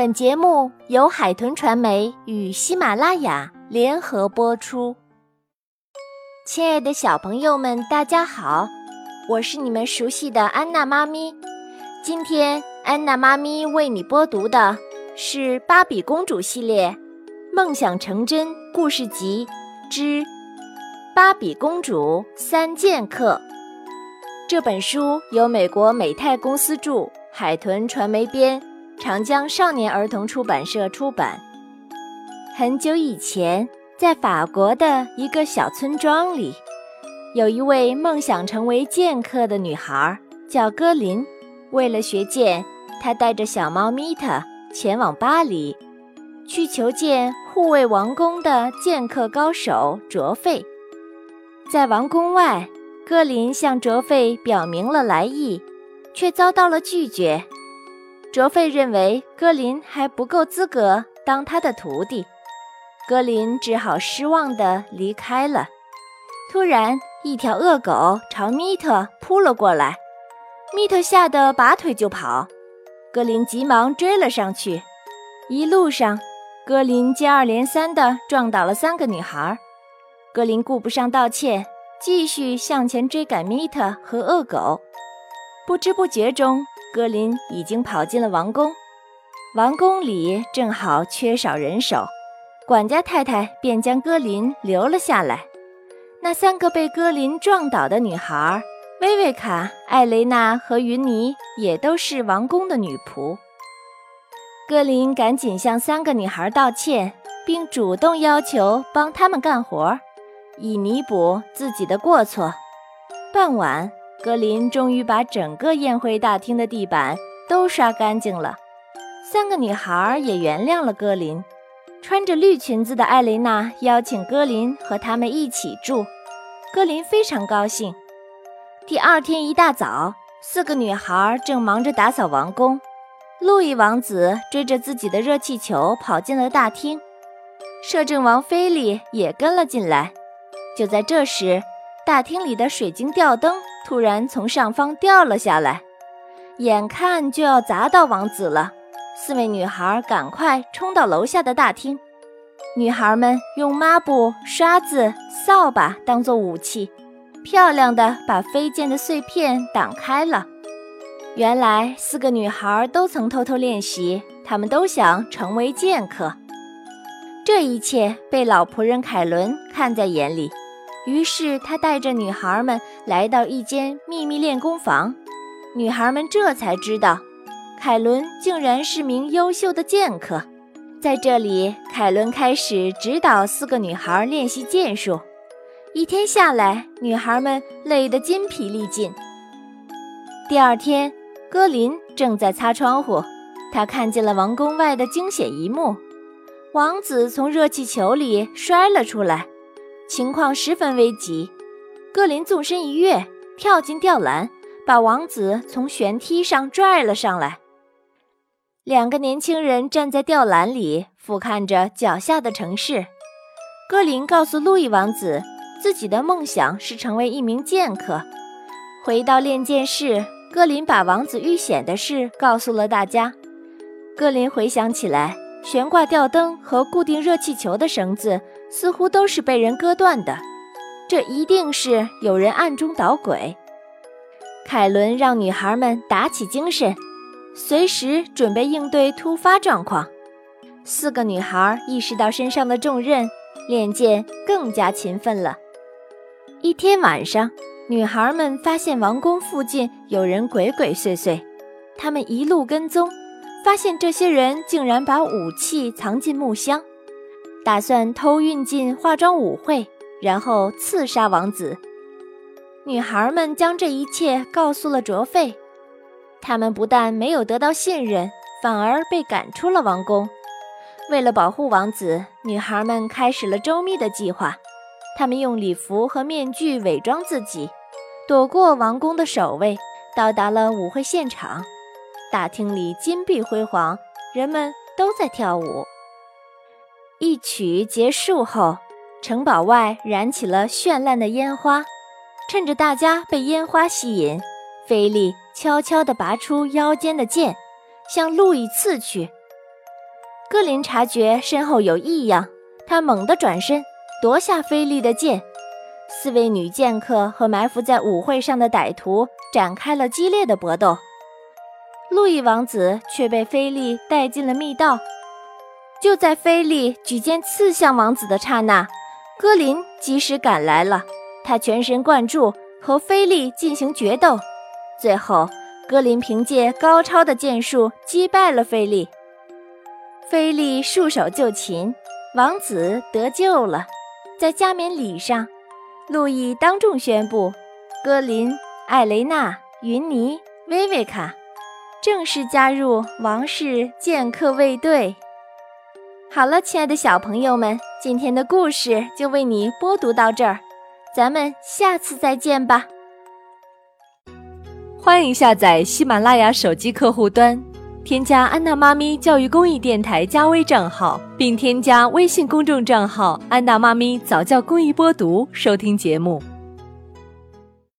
本节目由海豚传媒与喜马拉雅联合播出。亲爱的小朋友们，大家好，我是你们熟悉的安娜妈咪。今天安娜妈咪为你播读的是《芭比公主系列·梦想成真故事集之芭比公主三剑客》。这本书由美国美泰公司著，海豚传媒编。长江少年儿童出版社出版。很久以前，在法国的一个小村庄里，有一位梦想成为剑客的女孩，叫戈林。为了学剑，她带着小猫咪特前往巴黎，去求见护卫王宫的剑客高手卓费。在王宫外，戈林向卓费表明了来意，却遭到了拒绝。卓费认为格林还不够资格当他的徒弟，格林只好失望地离开了。突然，一条恶狗朝米特扑了过来，米特吓得拔腿就跑，格林急忙追了上去。一路上，格林接二连三地撞倒了三个女孩，格林顾不上道歉，继续向前追赶米特和恶狗。不知不觉中，格林已经跑进了王宫，王宫里正好缺少人手，管家太太便将格林留了下来。那三个被格林撞倒的女孩，薇薇卡、艾雷娜和云妮，也都是王宫的女仆。格林赶紧向三个女孩道歉，并主动要求帮他们干活，以弥补自己的过错。傍晚。格林终于把整个宴会大厅的地板都刷干净了，三个女孩也原谅了格林。穿着绿裙子的艾琳娜邀请格林和他们一起住，格林非常高兴。第二天一大早，四个女孩正忙着打扫王宫，路易王子追着自己的热气球跑进了大厅，摄政王菲利也跟了进来。就在这时，大厅里的水晶吊灯。突然从上方掉了下来，眼看就要砸到王子了。四位女孩赶快冲到楼下的大厅。女孩们用抹布、刷子、扫把当做武器，漂亮的把飞溅的碎片挡开了。原来四个女孩都曾偷偷练习，她们都想成为剑客。这一切被老仆人凯伦看在眼里。于是他带着女孩们来到一间秘密练功房，女孩们这才知道，凯伦竟然是名优秀的剑客。在这里，凯伦开始指导四个女孩练习剑术。一天下来，女孩们累得筋疲力尽。第二天，歌林正在擦窗户，他看见了王宫外的惊险一幕：王子从热气球里摔了出来。情况十分危急，格林纵身一跃，跳进吊篮，把王子从悬梯上拽了上来。两个年轻人站在吊篮里，俯瞰着脚下的城市。格林告诉路易王子，自己的梦想是成为一名剑客。回到练剑室，格林把王子遇险的事告诉了大家。格林回想起来，悬挂吊灯和固定热气球的绳子。似乎都是被人割断的，这一定是有人暗中捣鬼。凯伦让女孩们打起精神，随时准备应对突发状况。四个女孩意识到身上的重任，练剑更加勤奋了。一天晚上，女孩们发现王宫附近有人鬼鬼祟祟，她们一路跟踪，发现这些人竟然把武器藏进木箱。打算偷运进化妆舞会，然后刺杀王子。女孩们将这一切告诉了卓费，他们不但没有得到信任，反而被赶出了王宫。为了保护王子，女孩们开始了周密的计划。她们用礼服和面具伪装自己，躲过王宫的守卫，到达了舞会现场。大厅里金碧辉煌，人们都在跳舞。一曲结束后，城堡外燃起了绚烂的烟花。趁着大家被烟花吸引，菲利悄悄地拔出腰间的剑，向路易刺去。格林察觉身后有异样，他猛地转身，夺下菲利的剑。四位女剑客和埋伏在舞会上的歹徒展开了激烈的搏斗。路易王子却被菲利带进了密道。就在菲利举剑刺向王子的刹那，格林及时赶来了。他全神贯注和菲利进行决斗，最后格林凭借高超的剑术击败了菲利。菲利束手就擒，王子得救了。在加冕礼上，路易当众宣布，格林、艾雷娜、云妮、薇薇卡。正式加入王室剑客卫队。好了，亲爱的小朋友们，今天的故事就为你播读到这儿，咱们下次再见吧。欢迎下载喜马拉雅手机客户端，添加安娜妈咪教育公益电台加微账号，并添加微信公众账号“安娜妈咪早教公益播读”收听节目。